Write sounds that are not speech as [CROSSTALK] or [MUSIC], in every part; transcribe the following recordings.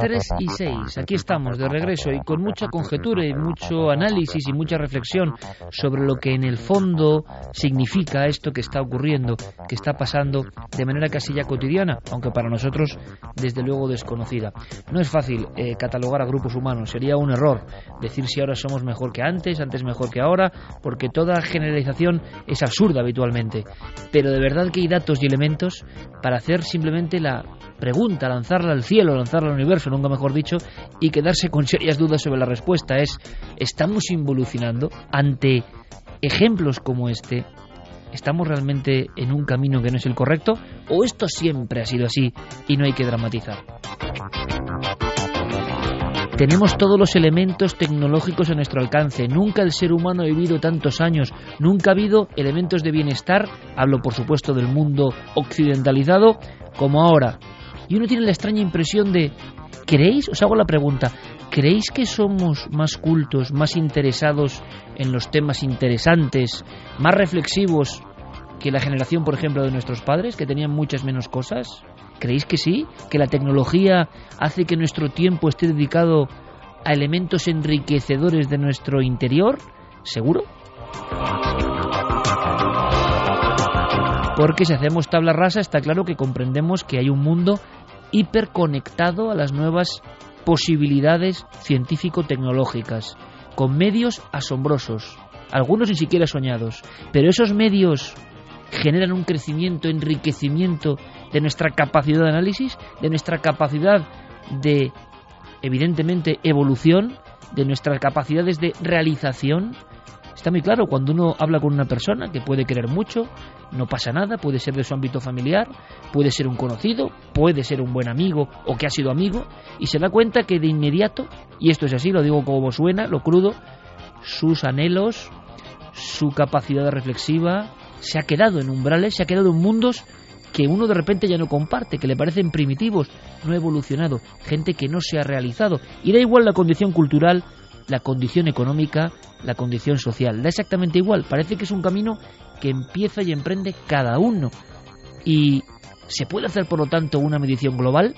Tres y seis, aquí estamos de regreso y con mucha conjetura y mucho análisis y mucha reflexión sobre lo que en el fondo significa esto que está ocurriendo, que está pasando de manera casi ya cotidiana, aunque para nosotros desde luego desconocida. No es fácil eh, catalogar a grupos humanos, sería un error decir si ahora somos mejor que antes, antes mejor que ahora, porque toda generalización es absurda Pero de verdad que hay datos y elementos para hacer simplemente la pregunta, lanzarla al cielo, lanzarla al universo, nunca mejor dicho, y quedarse con serias dudas sobre la respuesta. Es, ¿estamos involucionando ante ejemplos como este? ¿Estamos realmente en un camino que no es el correcto? ¿O esto siempre ha sido así y no hay que dramatizar? Tenemos todos los elementos tecnológicos a nuestro alcance. Nunca el ser humano ha vivido tantos años. Nunca ha habido elementos de bienestar, hablo por supuesto del mundo occidentalizado, como ahora. Y uno tiene la extraña impresión de, ¿creéis? Os hago la pregunta, ¿creéis que somos más cultos, más interesados en los temas interesantes, más reflexivos que la generación, por ejemplo, de nuestros padres, que tenían muchas menos cosas? ¿Creéis que sí? ¿Que la tecnología hace que nuestro tiempo esté dedicado a elementos enriquecedores de nuestro interior? ¿Seguro? Porque si hacemos tabla rasa está claro que comprendemos que hay un mundo hiperconectado a las nuevas posibilidades científico-tecnológicas, con medios asombrosos, algunos ni siquiera soñados, pero esos medios generan un crecimiento, enriquecimiento de nuestra capacidad de análisis, de nuestra capacidad de, evidentemente, evolución, de nuestras capacidades de realización. Está muy claro, cuando uno habla con una persona que puede querer mucho, no pasa nada, puede ser de su ámbito familiar, puede ser un conocido, puede ser un buen amigo o que ha sido amigo, y se da cuenta que de inmediato, y esto es así, lo digo como suena, lo crudo, sus anhelos, su capacidad reflexiva, se ha quedado en umbrales, se ha quedado en mundos que uno de repente ya no comparte, que le parecen primitivos, no evolucionado, gente que no se ha realizado. Y da igual la condición cultural, la condición económica, la condición social, da exactamente igual. Parece que es un camino que empieza y emprende cada uno. Y se puede hacer, por lo tanto, una medición global,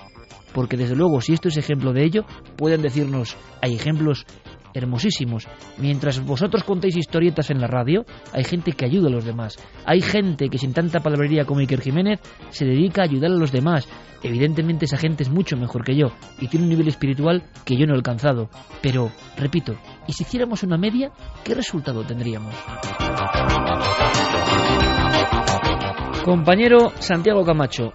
porque desde luego, si esto es ejemplo de ello, pueden decirnos, hay ejemplos hermosísimos. Mientras vosotros contáis historietas en la radio, hay gente que ayuda a los demás. Hay gente que sin tanta palabrería como Iker Jiménez se dedica a ayudar a los demás. Evidentemente esa gente es mucho mejor que yo y tiene un nivel espiritual que yo no he alcanzado. Pero, repito, ¿y si hiciéramos una media, qué resultado tendríamos? Compañero Santiago Camacho,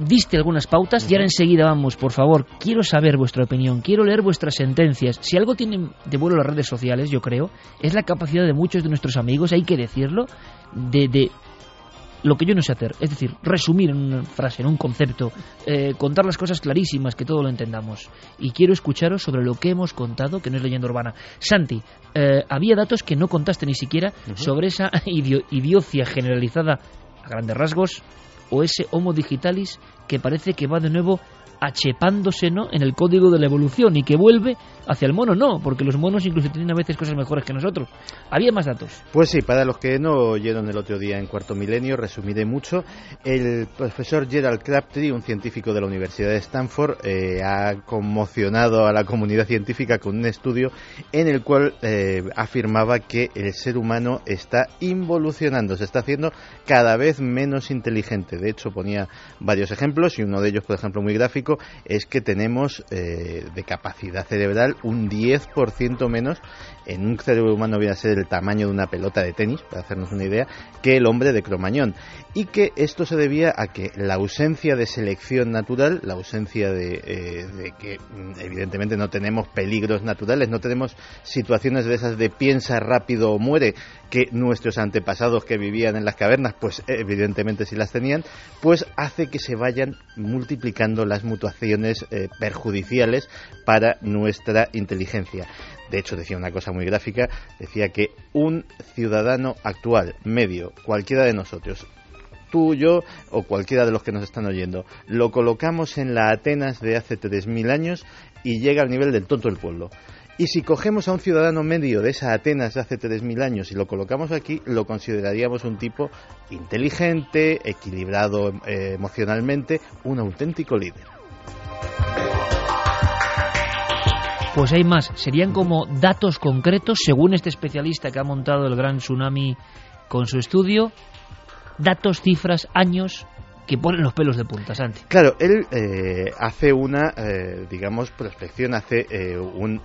diste algunas pautas y ahora enseguida vamos, por favor, quiero saber vuestra opinión, quiero leer vuestras sentencias. Si algo tienen de bueno las redes sociales, yo creo, es la capacidad de muchos de nuestros amigos, hay que decirlo, de, de lo que yo no sé hacer, es decir, resumir en una frase, en un concepto, eh, contar las cosas clarísimas, que todo lo entendamos. Y quiero escucharos sobre lo que hemos contado, que no es leyenda urbana. Santi, eh, había datos que no contaste ni siquiera sobre esa [LAUGHS] idiocia generalizada a grandes rasgos o ese Homo digitalis que parece que va de nuevo achepándose ¿no? en el código de la evolución y que vuelve hacia el mono, no, porque los monos incluso tienen a veces cosas mejores que nosotros. Había más datos. Pues sí, para los que no oyeron el otro día en Cuarto Milenio, resumiré mucho. El profesor Gerald Crabtree, un científico de la Universidad de Stanford, eh, ha conmocionado a la comunidad científica con un estudio en el cual eh, afirmaba que el ser humano está involucionando, se está haciendo cada vez menos inteligente. De hecho, ponía varios ejemplos y uno de ellos, por ejemplo, muy gráfico es que tenemos eh, de capacidad cerebral un 10% menos en un cerebro humano viene a ser el tamaño de una pelota de tenis, para hacernos una idea, que el hombre de Cromañón. Y que esto se debía a que la ausencia de selección natural, la ausencia de, eh, de que mm, evidentemente no tenemos peligros naturales, no tenemos situaciones de esas de piensa rápido o muere, que nuestros antepasados que vivían en las cavernas, pues evidentemente sí las tenían, pues hace que se vayan multiplicando las mutaciones eh, perjudiciales para nuestra inteligencia. De hecho, decía una cosa muy gráfica, decía que un ciudadano actual, medio, cualquiera de nosotros, tú, yo o cualquiera de los que nos están oyendo, lo colocamos en la Atenas de hace 3.000 años y llega al nivel del tonto del pueblo. Y si cogemos a un ciudadano medio de esa Atenas de hace 3.000 años y lo colocamos aquí, lo consideraríamos un tipo inteligente, equilibrado eh, emocionalmente, un auténtico líder. Pues hay más, serían como datos concretos, según este especialista que ha montado el gran tsunami con su estudio, datos, cifras, años que ponen los pelos de punta, Santi. Claro, él eh, hace una, eh, digamos, prospección, hace eh, un,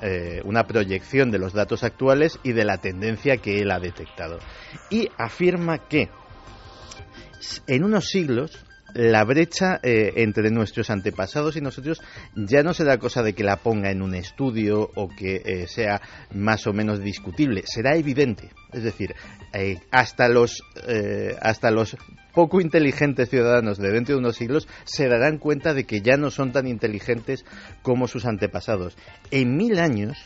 una proyección de los datos actuales y de la tendencia que él ha detectado. Y afirma que en unos siglos la brecha eh, entre nuestros antepasados y nosotros ya no será cosa de que la ponga en un estudio o que eh, sea más o menos discutible, será evidente. Es decir, eh, hasta los hasta los poco inteligentes ciudadanos de dentro de unos siglos se darán cuenta de que ya no son tan inteligentes como sus antepasados. En mil años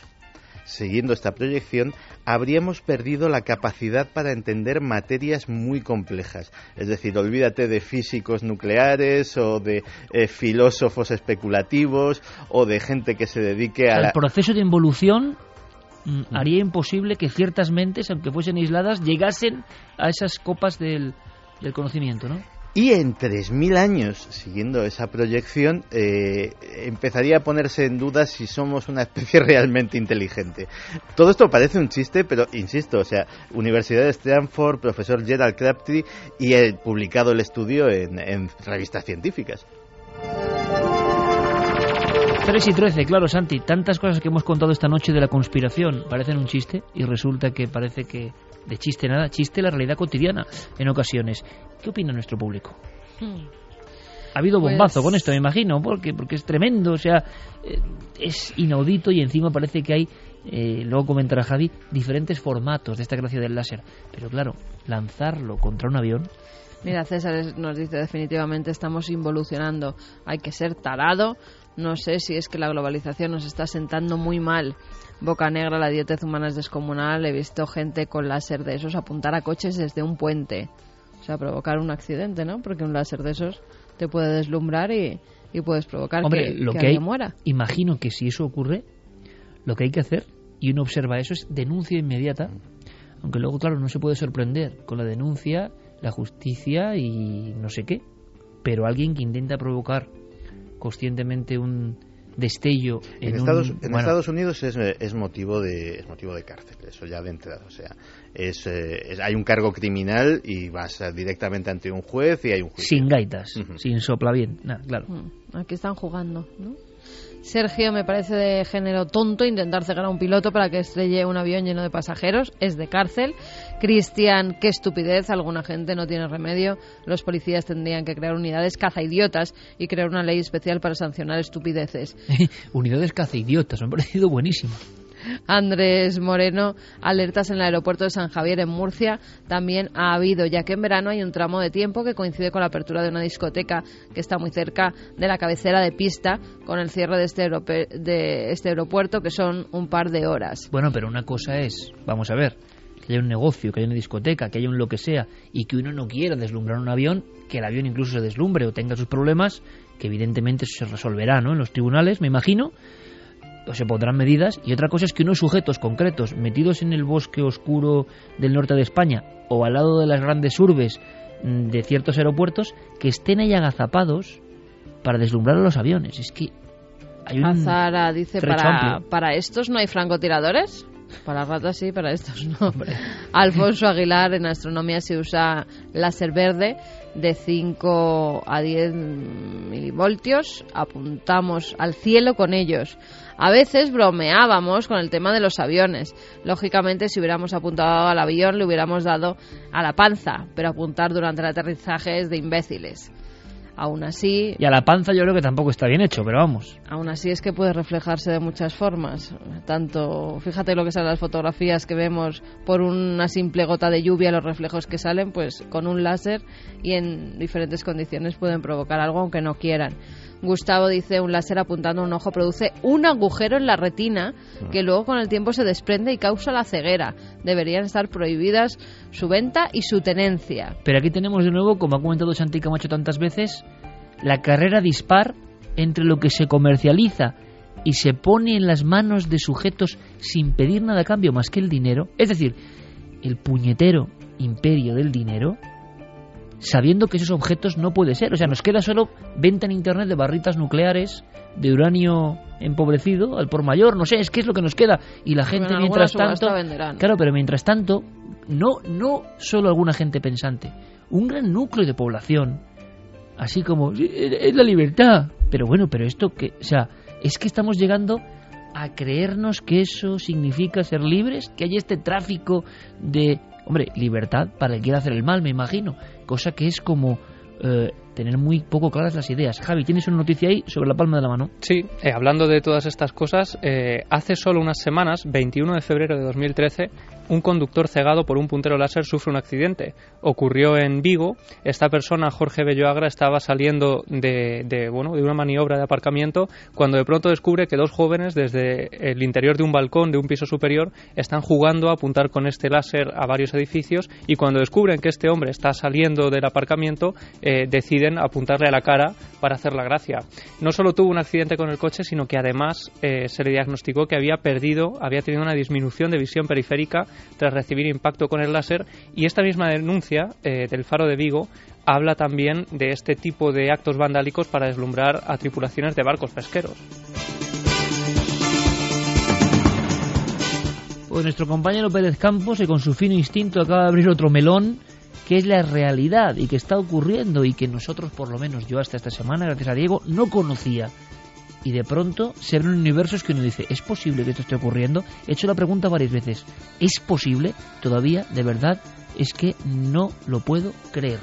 siguiendo esta proyección, habríamos perdido la capacidad para entender materias muy complejas. Es decir, olvídate de físicos nucleares o de eh, filósofos especulativos o de gente que se dedique a... El proceso de involución mm, haría imposible que ciertas mentes, aunque fuesen aisladas, llegasen a esas copas del, del conocimiento, ¿no? Y en 3.000 años, siguiendo esa proyección, eh, empezaría a ponerse en duda si somos una especie [LAUGHS] realmente inteligente. Todo esto parece un chiste, pero insisto, o sea, Universidad de Stanford, profesor Gerald Crabtree, y he publicado el estudio en, en revistas científicas. 3 y 13, claro, Santi, tantas cosas que hemos contado esta noche de la conspiración parecen un chiste y resulta que parece que de chiste nada, chiste la realidad cotidiana en ocasiones. ¿Qué opina nuestro público? Hmm. Ha habido pues bombazo con esto, me imagino, porque porque es tremendo, o sea, eh, es inaudito y encima parece que hay, eh, luego comentará Javi, diferentes formatos de esta gracia del láser. Pero claro, lanzarlo contra un avión Mira, César nos dice definitivamente estamos involucionando. Hay que ser tarado. No sé si es que la globalización nos está sentando muy mal. Boca Negra, la dietez humana es descomunal. He visto gente con láser de esos apuntar a coches desde un puente. Sea, provocar un accidente, ¿no? Porque un láser de esos te puede deslumbrar y, puedes provocar que, lo que, muera. Imagino que si eso ocurre, lo que hay que hacer, y uno observa eso, es denuncia inmediata. Aunque luego, claro, no se puede sorprender con la denuncia, la justicia y no sé qué. Pero alguien que intenta provocar conscientemente un, destello en, Estados, en Estados Unidos es, es, motivo de es motivo de cárcel eso ya de entrada o sea es, eh, hay un cargo criminal y vas directamente ante un juez y hay un juicio. Sin gaitas sin sopla bien claro. Mm, aquí están jugando ¿no? Sergio me parece de género tonto intentar cegar a un piloto para que estrelle un avión lleno de pasajeros. Es de cárcel. Cristian, qué estupidez. Alguna gente no tiene remedio. Los policías tendrían que crear unidades cazaidiotas y crear una ley especial para sancionar estupideces. [LAUGHS] unidades cazaidiotas, me ha parecido buenísimo. Andrés Moreno, alertas en el aeropuerto de San Javier en Murcia también ha habido, ya que en verano hay un tramo de tiempo que coincide con la apertura de una discoteca que está muy cerca de la cabecera de pista con el cierre de este, de este aeropuerto que son un par de horas. Bueno, pero una cosa es, vamos a ver, que haya un negocio, que haya una discoteca, que haya un lo que sea y que uno no quiera deslumbrar un avión, que el avión incluso se deslumbre o tenga sus problemas, que evidentemente se resolverá ¿no? en los tribunales, me imagino, se pondrán medidas y otra cosa es que unos sujetos concretos metidos en el bosque oscuro del norte de España o al lado de las grandes urbes mm, de ciertos aeropuertos que estén ahí agazapados para deslumbrar a los aviones. Es que hay un Azara dice para, para estos no hay francotiradores. Para ratas sí, para estos no. [LAUGHS] Alfonso Aguilar, en astronomía se usa láser verde de 5 a 10 milivoltios, apuntamos al cielo con ellos. A veces bromeábamos con el tema de los aviones. Lógicamente, si hubiéramos apuntado al avión, le hubiéramos dado a la panza, pero apuntar durante el aterrizaje es de imbéciles. Aún así. Y a la panza yo creo que tampoco está bien hecho, pero vamos. Aún así es que puede reflejarse de muchas formas. Tanto, fíjate lo que salen las fotografías que vemos por una simple gota de lluvia, los reflejos que salen, pues con un láser y en diferentes condiciones pueden provocar algo aunque no quieran. Gustavo dice un láser apuntando a un ojo produce un agujero en la retina que luego con el tiempo se desprende y causa la ceguera. Deberían estar prohibidas su venta y su tenencia. Pero aquí tenemos de nuevo, como ha comentado Santi Camacho tantas veces, la carrera dispar entre lo que se comercializa y se pone en las manos de sujetos sin pedir nada a cambio más que el dinero. Es decir, el puñetero imperio del dinero sabiendo que esos objetos no puede ser. O sea, nos queda solo venta en Internet de barritas nucleares, de uranio empobrecido, al por mayor, no sé, es que es lo que nos queda. Y la gente, mientras tanto... Claro, pero mientras tanto, no, no solo alguna gente pensante, un gran núcleo de población, así como, es la libertad. Pero bueno, pero esto que, o sea, es que estamos llegando a creernos que eso significa ser libres, que hay este tráfico de Hombre, libertad para el que quiera hacer el mal, me imagino. Cosa que es como eh, tener muy poco claras las ideas. Javi, ¿tienes una noticia ahí sobre la palma de la mano? Sí, eh, hablando de todas estas cosas, eh, hace solo unas semanas, 21 de febrero de 2013, un conductor cegado por un puntero láser sufre un accidente. Ocurrió en Vigo. Esta persona, Jorge Belloagra, estaba saliendo de, bueno, de una maniobra de aparcamiento cuando de pronto descubre que dos jóvenes desde el interior de un balcón de un piso superior están jugando a apuntar con este láser a varios edificios y cuando descubren que este hombre está saliendo del aparcamiento eh, apuntarle a la cara para hacer la gracia. No solo tuvo un accidente con el coche, sino que además eh, se le diagnosticó que había perdido, había tenido una disminución de visión periférica tras recibir impacto con el láser y esta misma denuncia eh, del Faro de Vigo habla también de este tipo de actos vandálicos para deslumbrar a tripulaciones de barcos pesqueros. Pues nuestro compañero Pérez Campos, que con su fino instinto acaba de abrir otro melón, que es la realidad y que está ocurriendo y que nosotros, por lo menos yo hasta esta semana, gracias a Diego, no conocía y de pronto se abren universos que uno dice, ¿es posible que esto esté ocurriendo? He hecho la pregunta varias veces, ¿es posible? Todavía, de verdad, es que no lo puedo creer.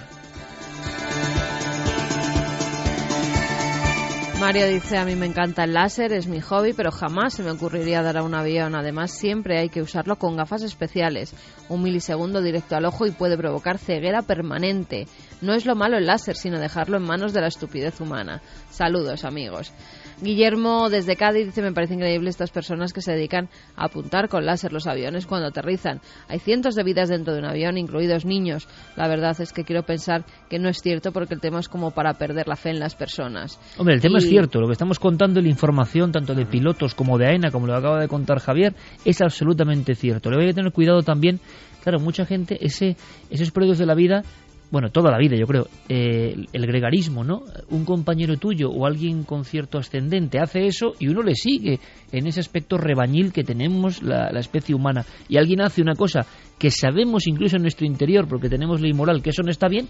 Mario dice, a mí me encanta el láser, es mi hobby, pero jamás se me ocurriría dar a un avión. Además, siempre hay que usarlo con gafas especiales. Un milisegundo directo al ojo y puede provocar ceguera permanente. No es lo malo el láser, sino dejarlo en manos de la estupidez humana. Saludos, amigos. Guillermo desde Cádiz dice, me parece increíble estas personas que se dedican a apuntar con láser los aviones cuando aterrizan. Hay cientos de vidas dentro de un avión, incluidos niños. La verdad es que quiero pensar que no es cierto porque el tema es como para perder la fe en las personas. Hombre, el tema es cierto. Lo que estamos contando, la información tanto de pilotos como de AENA, como lo acaba de contar Javier, es absolutamente cierto. Le voy a tener cuidado también claro, mucha gente, ese, esos periodos de la vida bueno, toda la vida yo creo, eh, el gregarismo, ¿no? Un compañero tuyo o alguien con cierto ascendente hace eso y uno le sigue en ese aspecto rebañil que tenemos la, especie humana. Y alguien hace una cosa que sabemos incluso en nuestro interior, porque tenemos ley moral, que eso no está bien,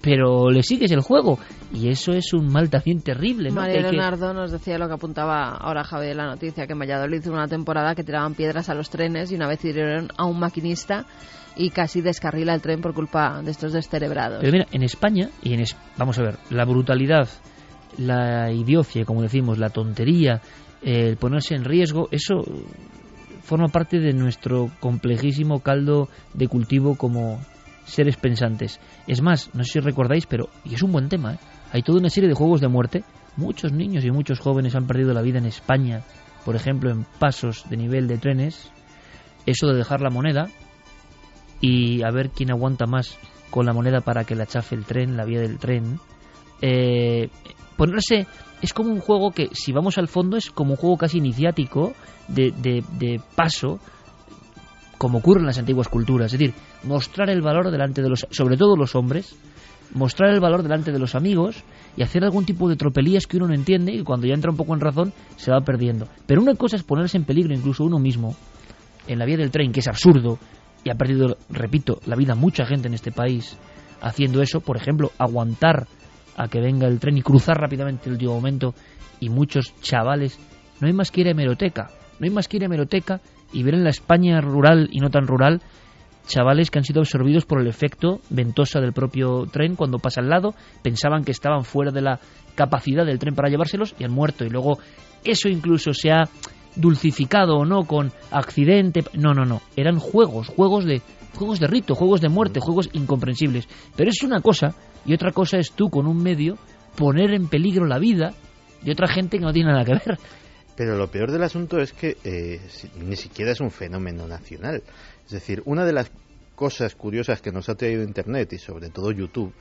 pero le sigues el juego. Y eso es un mal también terrible, ¿no? María Leonardo nos decía lo que apuntaba ahora Javier de la noticia, que en Valladolid hizo una temporada que tiraban piedras a los trenes y una vez hirieron a un maquinista y casi descarrila el tren por culpa de estos descerebrados. Pero mira, en España, y en vamos a ver, la brutalidad, la idiocia, como decimos, la tontería, el ponerse en riesgo, eso forma parte de nuestro complejísimo caldo de cultivo como seres pensantes. Es más, no sé si recordáis, pero, y es un buen tema, ¿eh? hay toda una serie de juegos de muerte. Muchos niños y muchos jóvenes han perdido la vida en España, por ejemplo, en pasos de nivel de trenes. Eso de dejar la moneda, y a ver quién aguanta más con la moneda para que la chafe el tren, la vía del tren. Eh, ponerse es como un juego que, si vamos al fondo, es como un juego casi iniciático de, de, paso, como ocurre en las antiguas culturas. Es decir, mostrar el valor delante de los, sobre todo los hombres, mostrar el valor delante de los amigos y hacer algún tipo de tropelías que uno no entiende y cuando ya entra un poco en razón se va perdiendo. Pero una cosa es ponerse en peligro incluso uno mismo en la vía del tren, que es absurdo, y ha perdido, repito, la vida mucha gente en este país haciendo eso, por ejemplo, aguantar a que venga el tren y cruzar rápidamente el último momento y muchos chavales, no hay más que ir a hemeroteca, no hay más que ir a hemeroteca y ver en la España rural y no tan rural chavales que han sido absorbidos por el efecto ventosa del propio tren. Cuando pasa al lado, pensaban que estaban fuera de la capacidad del tren para llevárselos y han muerto. Y luego eso incluso se ha dulcificado o no con accidente, no, no, no, eran juegos, juegos de juegos de rito, juegos de muerte, juegos incomprensibles. Pero es una cosa y otra cosa es tú con un medio poner en peligro la vida de otra gente que no tiene nada que ver. Pero lo peor del asunto es que eh, ni siquiera es un fenómeno nacional. Es decir, una de las cosas curiosas que nos ha traído Internet y sobre todo YouTube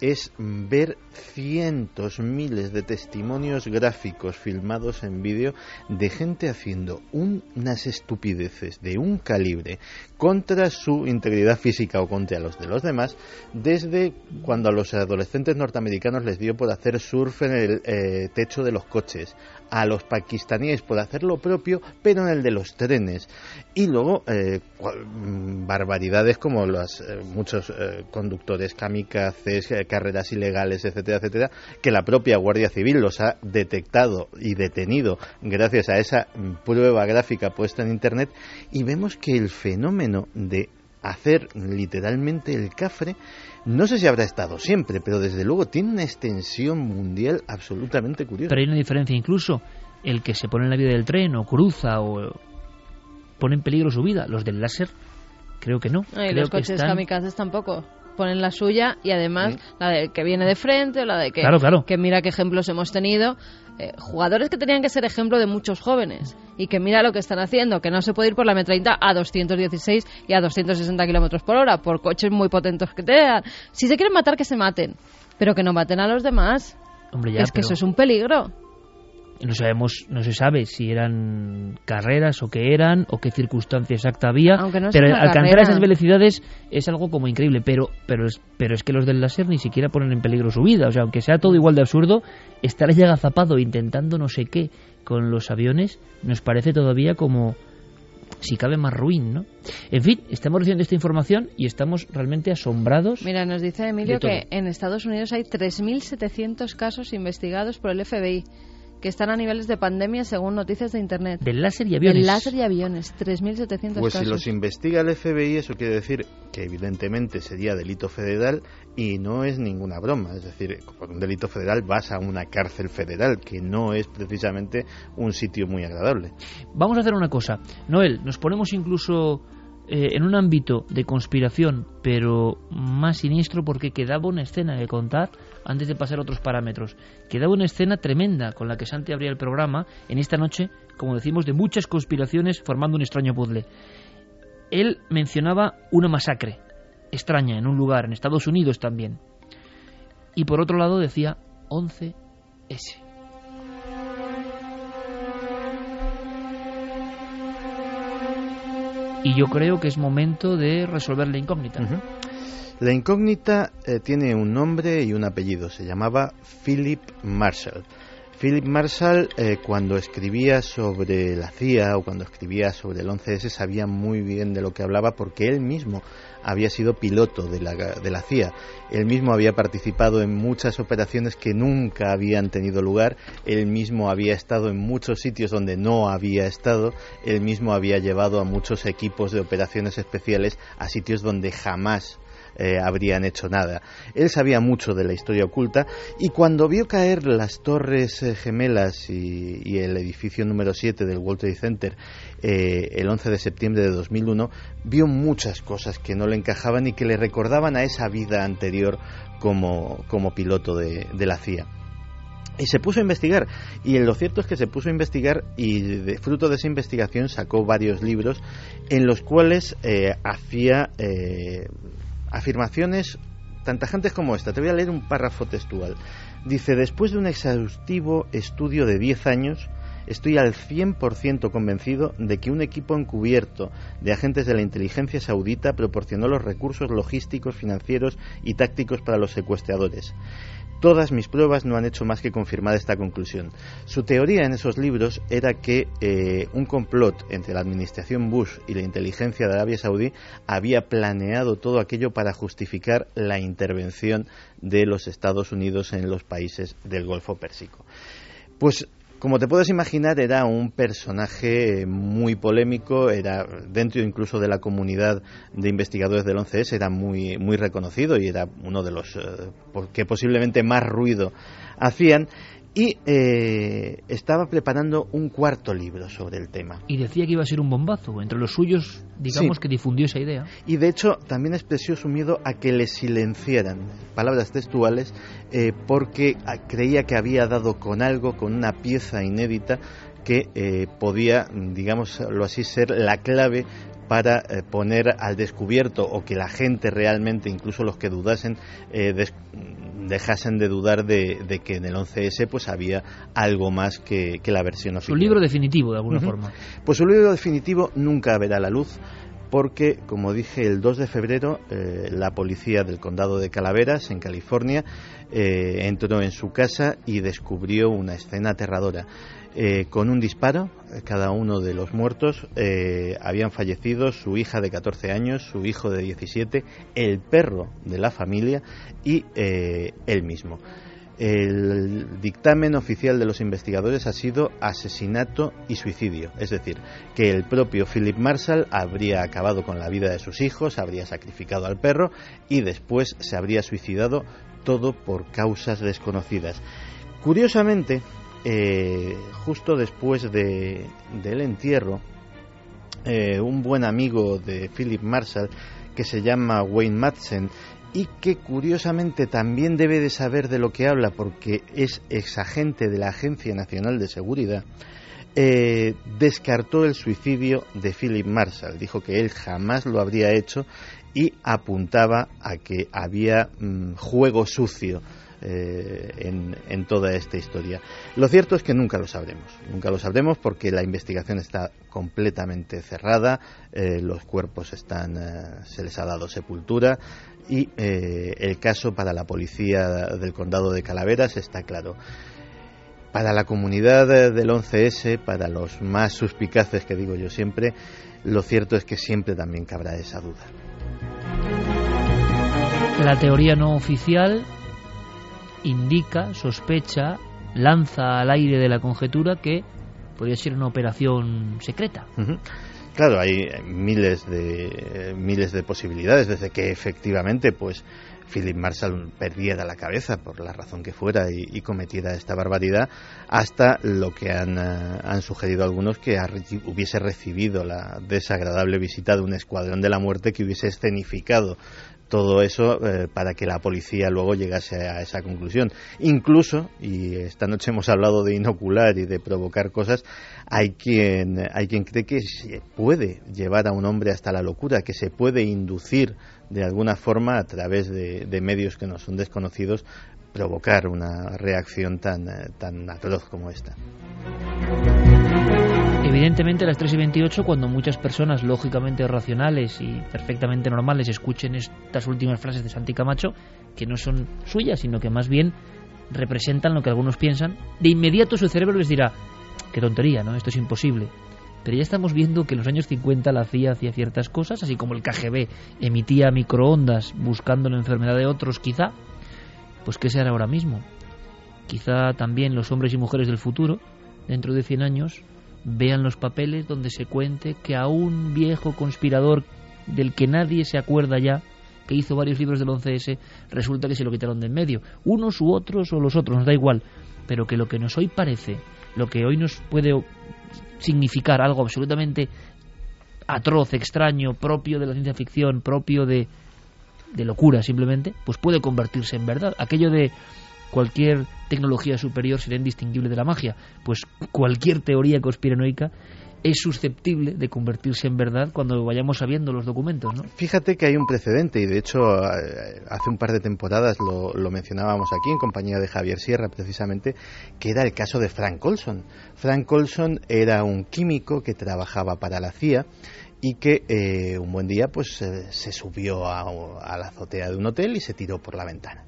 es ver cientos, miles de testimonios gráficos filmados en vídeo de gente haciendo unas estupideces de un calibre contra su integridad física o contra los de los demás, desde cuando a los adolescentes norteamericanos les dio por hacer surf en el eh, techo de los coches, a los pakistaníes por hacer lo propio, pero en el de los trenes. Y luego eh, mm, barbaridades como los eh, muchos conductores kamikazes, carreras ilegales, etcétera, etcétera, que la propia Guardia Civil los ha detectado y detenido gracias a esa prueba gráfica puesta en Internet y vemos que el fenómeno de hacer literalmente el cafre, no sé si habrá estado siempre, pero desde luego tiene una extensión mundial absolutamente curiosa. Pero hay una diferencia incluso, el que se pone en la vida del tren o cruza o pone en peligro su vida, los del láser creo que no. Y los coches kamikazes tampoco ponen la suya y además la de que viene de frente o la de que, que mira qué ejemplos hemos tenido. Eh, jugadores que tenían que ser ejemplo de muchos jóvenes y que mira lo que están haciendo, que no se puede ir por la M30 a 216 y a 260 kilómetros por hora por coches muy potentes que te dan. Si se quieren matar, que se maten, pero que no maten a los demás. es que eso es un peligro no sabemos, no se sabe si eran carreras o qué eran o qué circunstancia exacta había, pero alcanzar esas velocidades es algo como increíble, pero pero es, pero es que los del láser ni siquiera ponen en peligro su vida, o sea, aunque sea todo igual de absurdo, estar allá agazapado intentando no sé qué con los aviones nos parece todavía como si cabe más ruin, ¿no? En fin, estamos recibiendo esta información y estamos realmente asombrados. Mira, nos dice Emilio que en Estados Unidos hay 3.700 casos investigados por el FBI que están a niveles de pandemia según noticias de Internet. Del láser y aviones. Del láser y aviones, 3.700 Pues si los investiga el FBI, eso quiere decir que evidentemente sería delito federal y no es ninguna broma. Es decir, por un delito federal vas a una cárcel federal, que no es precisamente un sitio muy agradable. Vamos a hacer una cosa. Noel, nos ponemos incluso eh, en un ámbito de conspiración, pero más siniestro porque quedaba una escena que contar antes de pasar a otros parámetros. Quedaba una escena tremenda con la que Santi abría el programa en esta noche, como decimos, de muchas conspiraciones formando un extraño puzzle. Él mencionaba una masacre extraña en un lugar, en Estados Unidos también. Y por otro lado decía 11S. y yo creo que es momento de resolver la incógnita. La incógnita eh, tiene un nombre y un apellido, se llamaba Philip Marshall. Philip Marshall, eh, cuando escribía sobre la CIA o cuando escribía sobre el 11S, sabía muy bien de lo que hablaba porque él mismo había sido piloto de la, de la CIA. Él mismo había participado en muchas operaciones que nunca habían tenido lugar. Él mismo había estado en muchos sitios donde no había estado. Él mismo había llevado a muchos equipos de operaciones especiales a sitios donde jamás eh, habrían hecho nada. Él sabía mucho de la historia oculta y cuando vio caer las torres eh, gemelas y, el edificio número 7 del World Trade Center eh, el 11 de septiembre de 2001, vio muchas cosas que no le encajaban y que le recordaban a esa vida anterior como, como piloto de, la CIA. Y se puso a investigar. Y lo cierto es que se puso a investigar y de fruto de esa investigación sacó varios libros en los cuales hacía afirmaciones tan tajantes como esta. Te voy a leer un párrafo textual. Dice, después de un exhaustivo estudio de 10 años, estoy al 100% convencido de que un equipo encubierto de agentes de la inteligencia saudita proporcionó los recursos logísticos, financieros y tácticos para los secuestradores. Todas mis pruebas no han hecho más que confirmar esta conclusión. Su teoría en esos libros era que eh, un complot entre la administración Bush y la inteligencia de Arabia Saudí había planeado todo aquello para justificar la intervención de los Estados Unidos en los países del Golfo Pérsico. Pues como te puedes imaginar, era un personaje muy polémico, era dentro incluso de la comunidad de investigadores del 11S, era muy, muy reconocido y era uno de los eh, que posiblemente más ruido hacían y eh, estaba preparando un cuarto libro sobre el tema. Y decía que iba a ser un bombazo. Entre los suyos, digamos que difundió esa idea. Y de hecho también expresó su miedo a que le silenciaran, palabras textuales, eh, porque ah, creía que había dado con algo, con una pieza inédita que eh, podía, digámoslo así, ser la clave para eh, poner al descubierto o que la gente realmente, incluso los que dudasen, eh, dejasen de dudar de, que en el 11S pues había algo más que, la versión oficial. Su libro definitivo, de alguna forma. Pues su libro definitivo nunca verá la luz porque, como dije, el 2 de febrero eh, la policía del condado de Calaveras, en California, entró en su casa y descubrió una escena aterradora. Eh, con un disparo, cada uno de los muertos eh, habían fallecido su hija de 14 años, su hijo de 17, el perro de la familia y eh, él mismo. El dictamen oficial de los investigadores ha sido asesinato y suicidio, es decir, que el propio Philip Marshall habría acabado con la vida de sus hijos, habría sacrificado al perro y después se habría suicidado todo por causas desconocidas. Curiosamente, eh, justo después de, del entierro, eh, un buen amigo de Philip Marshall, que se llama Wayne Madsen, y que curiosamente también debe de saber de lo que habla porque es exagente de la Agencia Nacional de Seguridad, eh, descartó el suicidio de Philip Marshall. Dijo que él jamás lo habría hecho y apuntaba a que había mm, juego sucio eh, en, toda esta historia. Lo cierto es que nunca lo sabremos, nunca lo sabremos porque la investigación está completamente cerrada, eh, los cuerpos están, eh, se les ha dado sepultura y el caso para la policía del condado de Calaveras está claro. Para la comunidad del 11S, para los más suspicaces que digo yo siempre, lo cierto es que siempre también cabrá esa duda. La teoría no oficial indica, sospecha, lanza al aire de la conjetura que podría ser una operación secreta. Claro, hay miles de miles de posibilidades desde que efectivamente, pues Philip Marshall perdiera la cabeza por la razón que fuera y, cometiera esta barbaridad, hasta lo que han, eh, han sugerido algunos que hubiese recibido la desagradable visita de un escuadrón de la muerte que hubiese escenificado todo eso eh, para que la policía luego llegase a esa conclusión. Incluso, y esta noche hemos hablado de inocular y de provocar cosas, hay quien, hay quien cree que se puede llevar a un hombre hasta la locura, que se puede inducir de alguna forma a través de, medios que no son desconocidos provocar una reacción tan, eh, tan atroz como esta. Evidentemente a las 3 y 28, cuando muchas personas lógicamente racionales y perfectamente normales escuchen estas últimas frases de Santi Camacho, que no son suyas, sino que más bien representan lo que algunos piensan, de inmediato su cerebro les dirá, qué tontería, ¿no? Esto es imposible. Pero ya estamos viendo que en los años 50 la CIA hacía ciertas cosas, así como el KGB emitía microondas buscando la enfermedad de otros, quizá, pues ¿qué se hará ahora mismo? Quizá también los hombres y mujeres del futuro, dentro de 100 años, vean los papeles donde se cuente que a un viejo conspirador del que nadie se acuerda ya, que hizo varios libros del 11S, resulta que se lo quitaron de en medio. Unos u otros o los otros, nos da igual. Pero que lo que nos hoy parece, lo que hoy nos puede significar algo absolutamente atroz, extraño, propio de la ciencia ficción, propio de, de locura simplemente, pues puede convertirse en verdad. Aquello de cualquier tecnología superior será indistinguible de la magia. Pues cualquier teoría conspiranoica es susceptible de convertirse en verdad cuando vayamos sabiendo los documentos. ¿no? Fíjate que hay un precedente y de hecho eh, hace un par de temporadas lo, mencionábamos aquí en compañía de Javier Sierra precisamente, que era el caso de Frank Olson. Frank Olson era un químico que trabajaba para la CIA y que eh, un buen día pues se subió a, a la azotea de un hotel y se tiró por la ventana.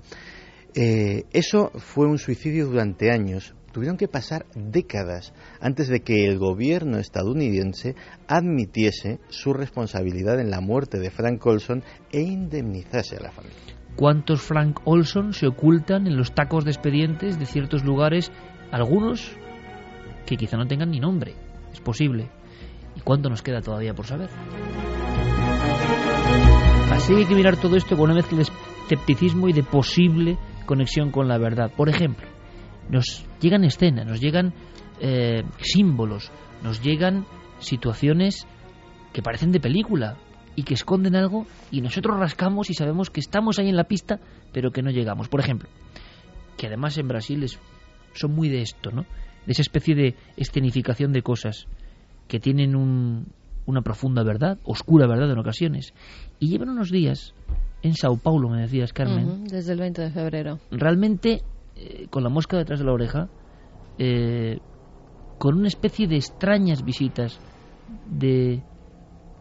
Eh, eso fue un suicidio durante años. Tuvieron que pasar décadas antes de que el gobierno estadounidense admitiese su responsabilidad en la muerte de Frank Olson e indemnizase a la familia. ¿Cuántos Frank Olson se ocultan en los tacos de expedientes de ciertos lugares? Algunos que quizá no tengan ni nombre. Es posible. ¿Y cuánto nos queda todavía por saber? Así hay que mirar todo esto con una mezcla de escepticismo y de posible conexión con la verdad. Por ejemplo, nos llegan escenas, nos llegan eh, símbolos, nos llegan situaciones que parecen de película y que esconden algo y nosotros rascamos y sabemos que estamos ahí en la pista pero que no llegamos. Por ejemplo, que además en Brasil es, son muy de esto, ¿no? De esa especie de escenificación de cosas que tienen un, una profunda verdad, oscura verdad en ocasiones. Y llevan unos días en Sao Paulo, me decías, Carmen. desde el 20 de febrero. Realmente, eh, con la mosca detrás de la oreja, eh, con una especie de extrañas visitas de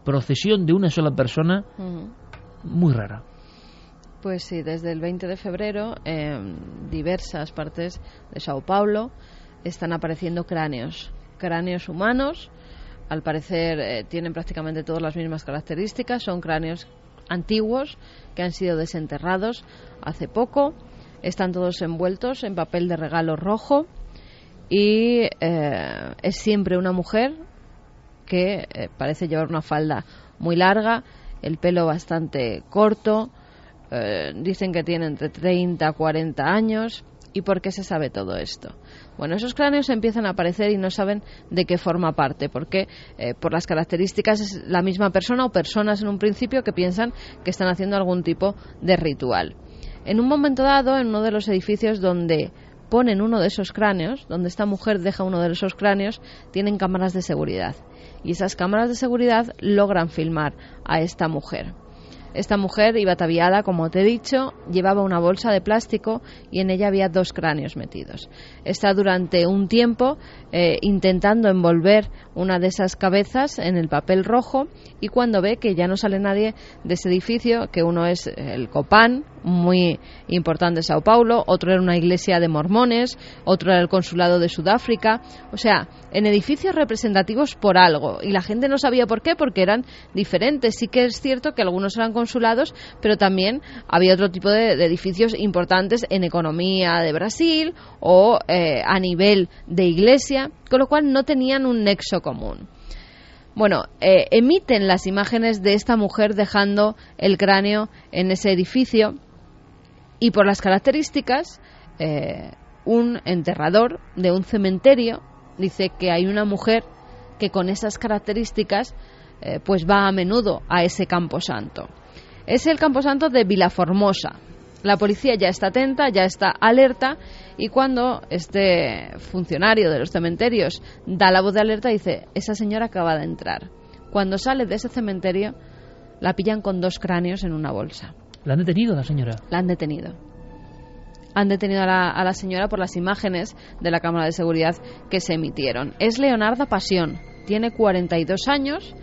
procesión de una sola persona, muy rara. Pues sí, desde el 20 de febrero en diversas partes de Sao Paulo están apareciendo cráneos, cráneos humanos al parecer eh, tienen prácticamente todas las mismas características, son cráneos antiguos que han sido desenterrados hace poco, están todos envueltos en papel de regalo rojo y eh, es siempre una mujer que eh, parece llevar una falda muy larga, el pelo bastante corto, dicen que tiene entre 30 a 40 años. ¿Y por qué se sabe todo esto? Bueno, esos cráneos empiezan a aparecer y no saben de qué forma parte, porque eh, por las características es la misma persona o personas en un principio que piensan que están haciendo algún tipo de ritual. En un momento dado, en uno de los edificios donde ponen uno de esos cráneos, donde esta mujer deja uno de esos cráneos, tienen cámaras de seguridad. Y esas cámaras de seguridad logran filmar a esta mujer. Esta mujer iba ataviada, como te he dicho, llevaba una bolsa de plástico y en ella había dos cráneos metidos. Está durante un tiempo eh, intentando envolver una de esas cabezas en el papel rojo y cuando ve que ya no sale nadie de ese edificio, que uno es el Copán, muy importante de Sao Paulo, otro era una iglesia de mormones, otro era el consulado de Sudáfrica, o sea, en edificios representativos por algo y la gente no sabía por qué porque eran diferentes. Sí que es cierto que algunos eran consulados, pero también había otro tipo de, edificios importantes en economía de Brasil o eh, a nivel de iglesia, con lo cual no tenían un nexo común. Bueno, eh, emiten las imágenes de esta mujer dejando el cráneo en ese edificio y por las características, eh, un enterrador de un cementerio dice que hay una mujer que con esas características pues va a menudo a ese camposanto. Es el camposanto de Vilaformosa. La policía ya está atenta, ya está alerta y cuando este funcionario de los cementerios da la voz de alerta dice, esa señora acaba de entrar. Cuando sale de ese cementerio la pillan con dos cráneos en una bolsa. ¿La han detenido la señora? La han detenido. Han detenido a la, a la señora por las imágenes de la cámara de seguridad que se emitieron. Es Leonarda Pasión, tiene 42 años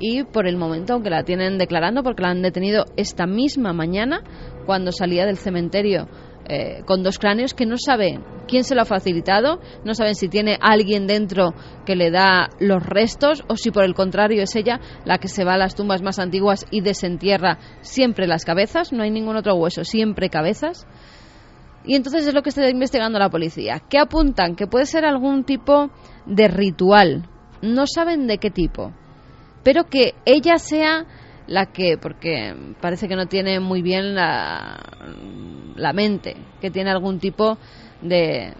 y por el momento, aunque la tienen declarando, porque la han detenido esta misma mañana cuando salía del cementerio eh, con dos cráneos que no saben quién se lo ha facilitado, no saben si tiene alguien dentro que le da los restos o si por el contrario es ella la que se va a las tumbas más antiguas y desentierra siempre las cabezas, no hay ningún otro hueso, siempre cabezas. Y entonces es lo que está investigando la policía. ¿Qué apuntan? Que puede ser algún tipo de ritual. No saben de qué tipo. Pero que ella sea la que, porque parece que no tiene muy bien la, la mente, que tiene algún tipo de,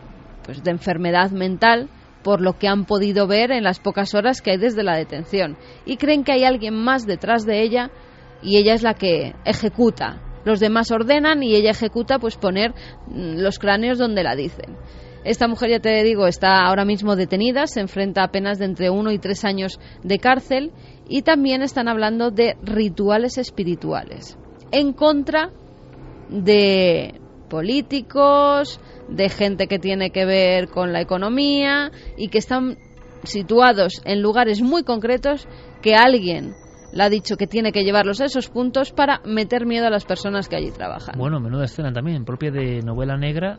pues, de enfermedad mental por lo que han podido ver en las pocas horas que hay desde la detención. Y creen que hay alguien más detrás de ella y ella es la que ejecuta. Los demás ordenan y ella ejecuta pues poner mm, los cráneos donde la dicen. Esta mujer, ya te digo, está ahora mismo detenida, se enfrenta a penas de entre uno y tres años de cárcel y también están hablando de rituales espirituales en contra de políticos, de gente que tiene que ver con la economía y que están situados en lugares muy concretos que alguien le ha dicho que tiene que llevarlos a esos puntos para meter miedo a las personas que allí trabajan. Bueno, menuda escena también, propia de novela negra.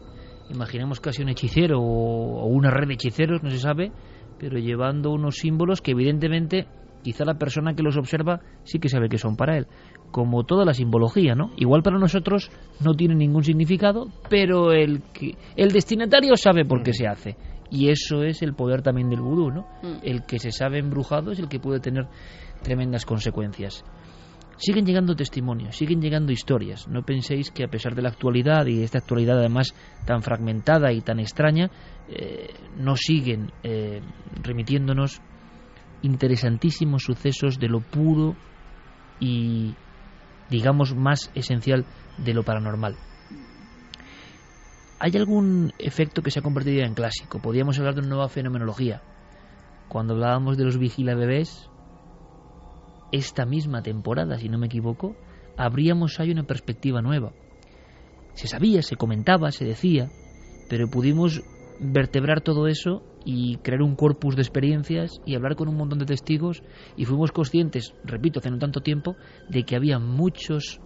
Imaginemos casi un hechicero o una red de hechiceros, no se sabe, pero llevando unos símbolos que evidentemente quizá la persona que los observa sí que sabe que son para él. Como toda la simbología, ¿no? Igual para nosotros no tiene ningún significado, pero el, que, el destinatario sabe por qué se hace. Y eso es el poder también del vudú, ¿no? Mm. El que se sabe embrujado es el que puede tener tremendas consecuencias. Siguen llegando testimonios, siguen llegando historias. No penséis que a pesar de la actualidad y esta actualidad además tan fragmentada y tan extraña, eh, no siguen eh, remitiéndonos interesantísimos sucesos de lo puro y, digamos, más esencial de lo paranormal. ¿Hay algún efecto que se ha convertido en clásico? Podríamos hablar de una nueva fenomenología. Cuando hablábamos de los vigila bebés, esta misma temporada, si no me equivoco, habríamos ahí una perspectiva nueva. Se sabía, se comentaba, se decía, pero pudimos vertebrar todo eso y crear un corpus de experiencias y hablar con un montón de testigos y fuimos conscientes, repito, hace no tanto tiempo, de que había muchos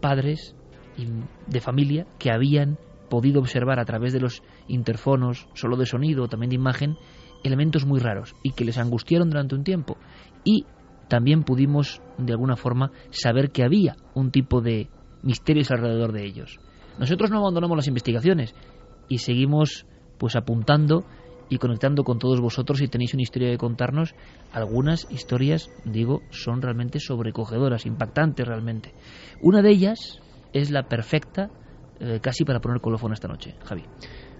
padres de familia que habían podido observar a través de los interfonos, solo de sonido o también de imagen, elementos muy raros y que les angustiaron durante un tiempo. Y también pudimos, de alguna forma, saber que había un tipo de misterios alrededor de ellos. Nosotros no abandonamos las investigaciones y seguimos pues apuntando y conectando con todos vosotros si tenéis una historia que contarnos. Algunas historias, digo, son realmente sobrecogedoras, impactantes realmente. Una de ellas es la perfecta, eh, casi para poner colofón esta noche, Javi.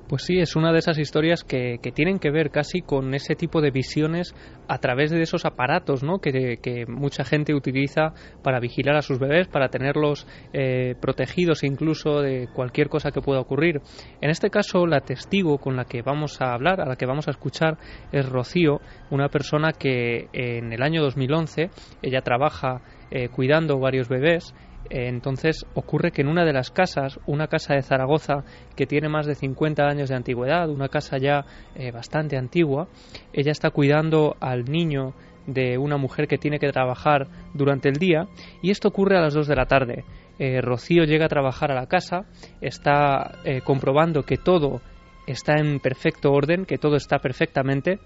Pues sí, es una de esas historias que, tienen que ver casi con ese tipo de visiones a través de esos aparatos ¿no? que, mucha gente utiliza para vigilar a sus bebés, para tenerlos eh, protegidos incluso de cualquier cosa que pueda ocurrir. En este caso, la testigo con la que vamos a hablar, a la que vamos a escuchar, es Rocío, una persona que en el año 2011 ella trabaja eh, cuidando varios bebés entonces ocurre que en una de las casas, una casa de Zaragoza que tiene más de 50 años de antigüedad, una casa ya eh, bastante antigua, ella está cuidando al niño de una mujer que tiene que trabajar durante el día y esto ocurre a las 2 de la tarde. Eh, Rocío llega a trabajar a la casa, está eh, comprobando que todo está en perfecto orden, que todo está perfectamente,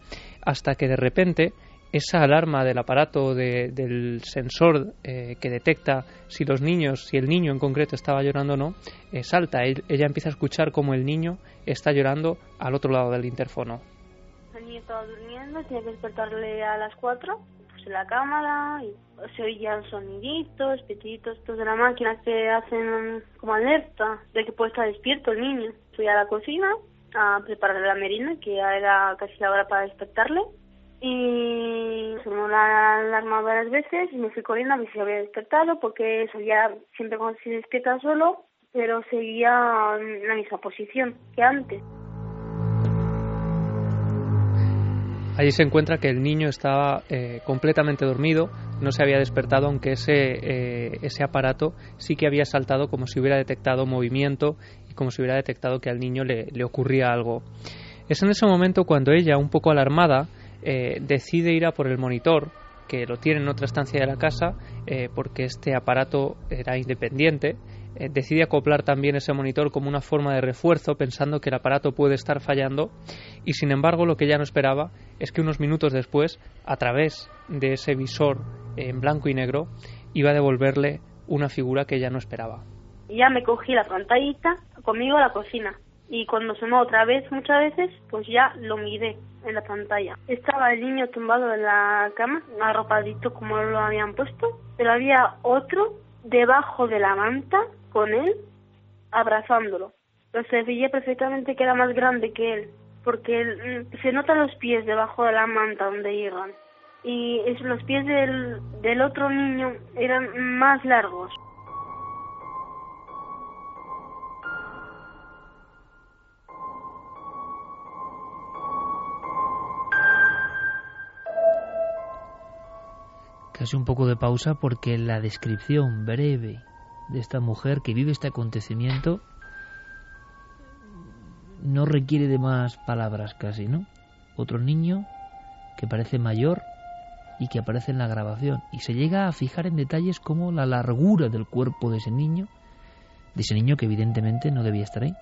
hasta que de repente esa alarma del aparato del sensor eh, que detecta si los niños, si el niño en concreto estaba llorando o no, eh, salta. ella empieza a escuchar cómo el niño está llorando al otro lado del interfono. El niño estaba durmiendo, tenía que despertarle a las 4, puse la cámara y se oían soniditos, petitos de la máquina que hacen como alerta de que puede estar despierto el niño. Fui a la cocina a prepararle la merienda, que ya era casi la hora para despertarle y sonó la alarma varias veces y me fui corriendo a ver si había despertado porque salía siempre cuando se despierta solo, pero seguía en la misma posición que antes. Allí se encuentra que el niño estaba eh, completamente dormido, no se había despertado, aunque ese, eh, ese aparato sí que había saltado como si hubiera detectado movimiento y como si hubiera detectado que al niño le, le ocurría algo. Es en ese momento cuando ella, un poco alarmada, eh, decide ir a por el monitor que lo tiene en otra estancia de la casa eh, porque este aparato era independiente eh, decide acoplar también ese monitor como una forma de refuerzo pensando que el aparato puede estar fallando y sin embargo lo que ella no esperaba es que unos minutos después a través de ese visor en blanco y negro iba a devolverle una figura que ella no esperaba. Ya me cogí la pantallita conmigo a la cocina y cuando sonó otra vez muchas veces pues ya lo miré en la pantalla. Estaba el niño tumbado en la cama, arropadito como lo habían puesto, pero había otro debajo de la manta con él abrazándolo. Pero se veía perfectamente que era más grande que él, porque mm, se notan los pies debajo de la manta donde llegan. Y los pies del, del otro niño eran más largos. Casi un poco de pausa porque la descripción breve de esta mujer que vive este acontecimiento no requiere de más palabras casi, ¿no? Otro niño que parece mayor, y que aparece en la grabación. Y se llega a fijar en detalles como la largura del cuerpo de ese niño, de ese niño que evidentemente no debía estar ahí.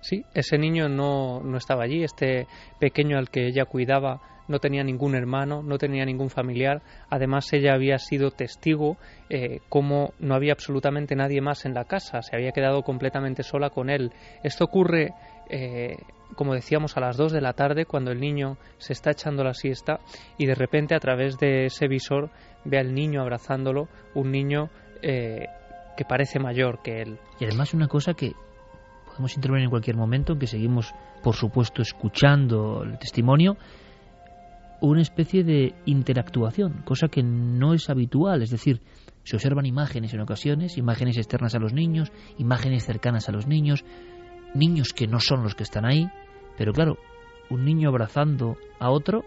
Sí, ese niño no, no estaba allí, este pequeño al que ella cuidaba no tenía ningún hermano, no tenía ningún familiar, además ella había sido testigo eh, como no había absolutamente nadie más en la casa, se había quedado completamente sola con él. Esto ocurre, eh, como decíamos, a las dos de la tarde cuando el niño se está echando la siesta y de repente a través de ese visor ve al niño abrazándolo, un niño eh, que parece mayor que él. Y además una cosa que podemos intervenir en cualquier momento, que seguimos, por supuesto, escuchando el testimonio, una especie de interactuación, cosa que no es habitual, es decir, se observan imágenes en ocasiones, imágenes externas a los niños, imágenes cercanas a los niños, niños que no son los que están ahí, pero claro, un niño abrazando a otro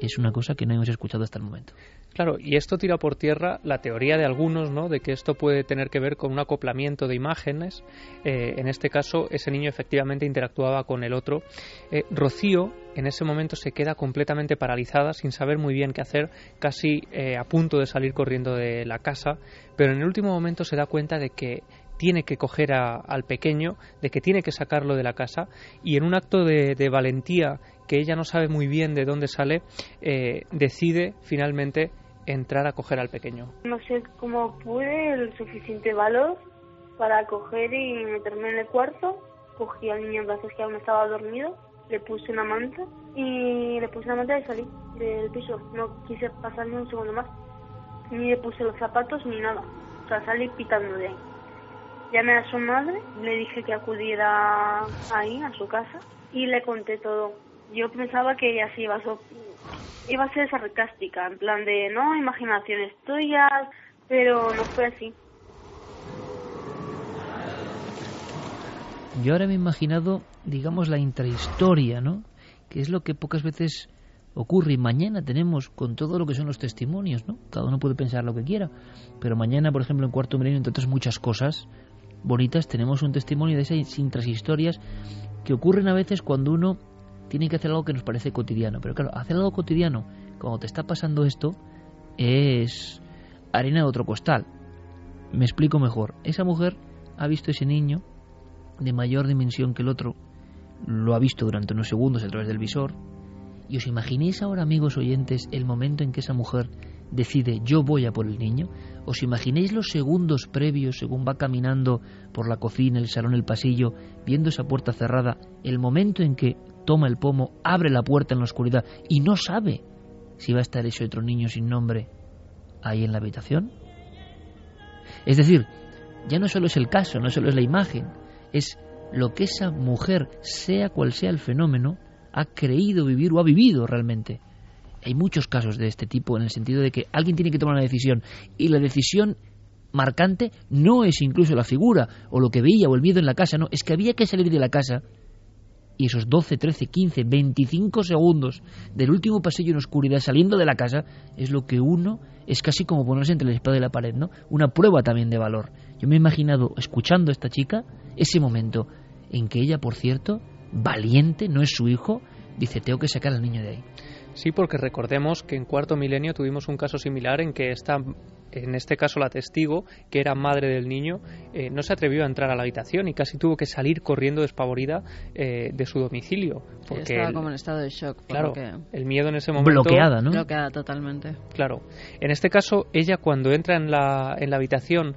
es una cosa que no hemos escuchado hasta el momento. Claro, y esto tira por tierra la teoría de algunos, ¿no? De que esto puede tener que ver con un acoplamiento de imágenes. Eh, en este caso, ese niño efectivamente interactuaba con el otro. Eh, Rocío, en ese momento, se queda completamente paralizada, sin saber muy bien qué hacer, casi eh, a punto de salir corriendo de la casa, pero en el último momento se da cuenta de que tiene que coger al pequeño, de que tiene que sacarlo de la casa, y en un acto de, valentía que ella no sabe muy bien de dónde sale, decide finalmente entrar a coger al pequeño? No sé cómo pude el suficiente valor para coger y meterme en el cuarto. Cogí al niño en brazos que aún estaba dormido, le puse una manta y le puse una manta y salí del piso. No quise pasar ni un segundo más. Ni le puse los zapatos ni nada. O sea, salí pitando de ahí. Llamé a su madre, le dije que acudiera ahí, a su casa, y le conté todo. Yo pensaba que ella iba a, iba a ser sarcástica, en plan de, no, imaginaciones tuyas, pero no fue así. Yo ahora me he imaginado, digamos, la intrahistoria, ¿no? Que es lo que pocas veces ocurre. Y mañana tenemos, con todo lo que son los testimonios, ¿no? Cada uno puede pensar lo que quiera. Pero mañana, por ejemplo, en Cuarto Milenio, entre otras muchas cosas bonitas, tenemos un testimonio de esas intrahistorias que ocurren a veces cuando uno tiene que hacer algo que nos parece cotidiano. Pero claro, hacer algo cotidiano cuando te está pasando esto es harina de otro costal. Me explico mejor. Esa mujer ha visto ese niño de mayor dimensión que el otro, lo ha visto durante unos segundos a través del visor. Y os imaginéis ahora, amigos oyentes, el momento en que esa mujer decide yo voy a por el niño. ¿Os imaginéis los segundos previos según va caminando por la cocina, el salón, el pasillo, viendo esa puerta cerrada, el momento en que toma el pomo, abre la puerta en la oscuridad y no sabe si va a estar ese otro niño sin nombre ahí en la habitación? Es decir, ya no solo es el caso, no solo es la imagen, es lo que esa mujer, sea cual sea el fenómeno, ha creído vivir o ha vivido realmente. Hay muchos casos de este tipo en el sentido de que alguien tiene que tomar una decisión y la decisión marcante no es incluso la figura o lo que veía o el miedo en la casa, no, es que había que salir de la casa y esos 12, 13, 15, 25 segundos del último pasillo en oscuridad saliendo de la casa es lo que uno es casi como ponerse entre la espada y la pared, ¿no? Una prueba también de valor. Yo me he imaginado escuchando a esta chica ese momento en que ella, por cierto, valiente, no es su hijo, dice, tengo que sacar al niño de ahí. Sí, porque recordemos que en cuarto milenio tuvimos un caso similar en que esta, en este caso la testigo, que era madre del niño, eh, no se atrevió a entrar a la habitación y casi tuvo que salir corriendo despavorida eh, de su domicilio. Porque estaba como en estado de shock. Claro, el miedo en ese momento... Bloqueada, ¿no? Bloqueada totalmente. Claro. En este caso, ella cuando entra en la, en la habitación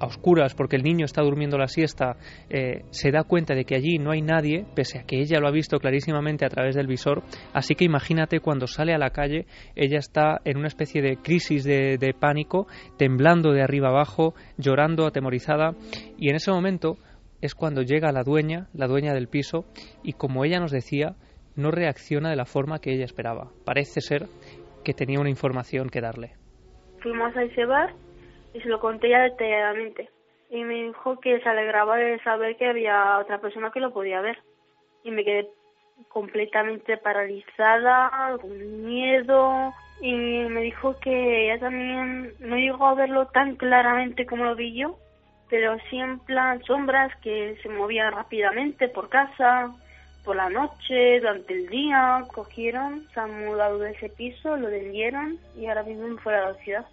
a oscuras porque el niño está durmiendo la siesta, eh, se da cuenta de que allí no hay nadie, pese a que ella lo ha visto clarísimamente a través del visor. Así que imagínate cuando sale a la calle, ella está en una especie de crisis de, de pánico, temblando de arriba abajo, llorando, atemorizada, y en ese momento es cuando llega la dueña, la dueña del piso, y como ella nos decía, no reacciona de la forma que ella esperaba. Parece ser que tenía una información que darle. Fuimos a ese y se lo conté ya detalladamente. Y me dijo que se alegraba de saber que había otra persona que lo podía ver. Y me quedé completamente paralizada, con miedo. Y me dijo que ella también no llegó a verlo tan claramente como lo vi yo, pero sí en plan sombras que se movían rápidamente por casa, por la noche, durante el día, cogieron, se han mudado de ese piso, lo vendieron y ahora viven fuera de la ciudad.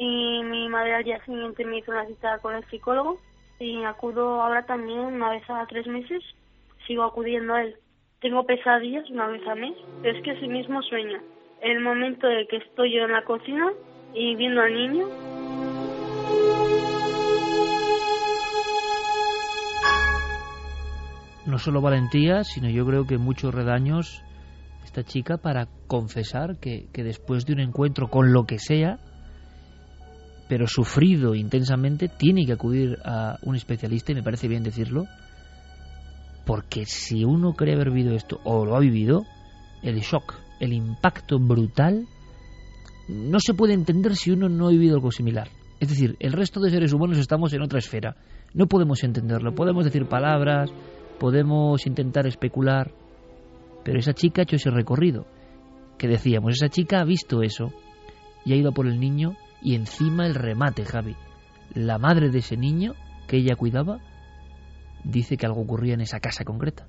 Y mi madre al día siguiente me hizo una cita con el psicólogo y acudo ahora también una vez a tres meses, sigo acudiendo a él. Tengo pesadillas una vez al mes, pero es que ese mismo sueño. El momento de que estoy yo en la cocina y viendo al niño, no solo valentía, sino yo creo que muchos redaños esta chica para confesar que, que, después de un encuentro con lo que sea, pero sufrido intensamente, tiene que acudir a un especialista, y me parece bien decirlo, porque si uno cree haber vivido esto o lo ha vivido, el shock, el impacto brutal, no se puede entender si uno no ha vivido algo similar. Es decir, el resto de seres humanos estamos en otra esfera. No podemos entenderlo. Podemos decir palabras, podemos intentar especular, pero esa chica ha hecho ese recorrido que decíamos, esa chica ha visto eso y ha ido por el niño y encima el remate, Javi. La madre de ese niño que ella cuidaba dice que algo ocurría en esa casa concreta.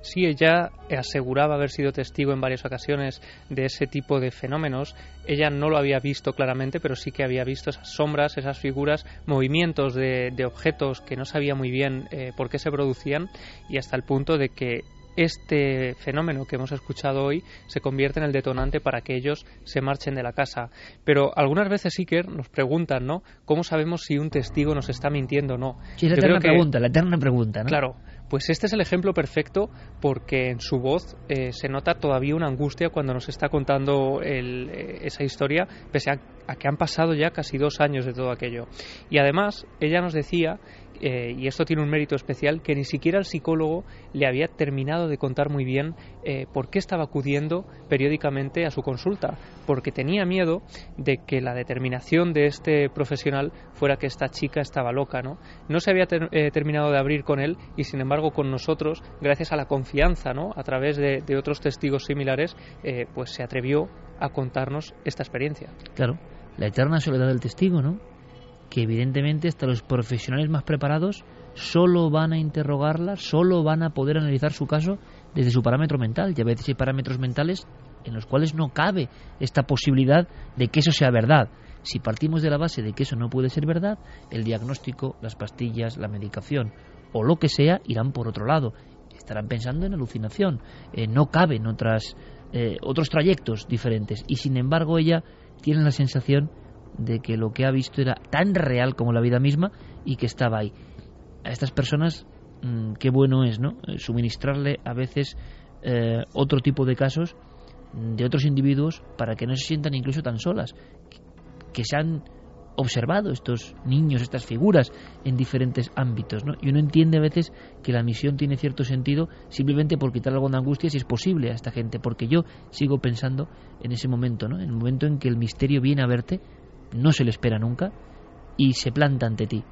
Sí, ella aseguraba haber sido testigo en varias ocasiones de ese tipo de fenómenos. Ella no lo había visto claramente, pero sí que había visto esas sombras, esas figuras, movimientos de, objetos que no sabía muy bien eh, por qué se producían y hasta el punto de que este fenómeno que hemos escuchado hoy se convierte en el detonante para que ellos se marchen de la casa. Pero algunas veces, Iker, nos preguntan, ¿no? ¿Cómo sabemos si un testigo nos está mintiendo o no? Sí, la eterna pregunta, la eterna pregunta, ¿no? Claro. Pues este es el ejemplo perfecto porque en su voz eh, se nota todavía una angustia cuando nos está contando eh, esa historia, pese a, que han pasado ya casi dos años de todo aquello. Y además, ella nos decía eh, y esto tiene un mérito especial, que ni siquiera el psicólogo le había terminado de contar muy bien eh, por qué estaba acudiendo periódicamente a su consulta, porque tenía miedo de que la determinación de este profesional fuera que esta chica estaba loca, ¿no? No se había eh, terminado de abrir con él y sin embargo con nosotros, gracias a la confianza, ¿no? A través de, de otros testigos similares, pues se atrevió a contarnos esta experiencia. Claro, la eterna soledad del testigo, ¿no? Que evidentemente hasta los profesionales más preparados solo van a interrogarla, solo van a poder analizar su caso desde su parámetro mental. Y a veces hay parámetros mentales en los cuales no cabe esta posibilidad de que eso sea verdad. Si partimos de la base de que eso no puede ser verdad, el diagnóstico, las pastillas, la medicación o lo que sea irán por otro lado. Estarán pensando en alucinación. Eh, no caben otras, eh, otros trayectos diferentes. Y sin embargo ella tiene la sensación de que lo que ha visto era tan real como la vida misma y que estaba ahí. A estas personas, mm, qué bueno es, ¿no? Eh, suministrarle a veces eh, otro tipo de casos de otros individuos para que no se sientan incluso tan solas, que se han observado estos niños, estas figuras en diferentes ámbitos, ¿no? Y uno entiende a veces que la misión tiene cierto sentido simplemente por quitar algo de angustia si es posible a esta gente, porque yo sigo pensando en ese momento, ¿no? En el momento en que el misterio viene a verte, no se le espera nunca y se planta ante ti.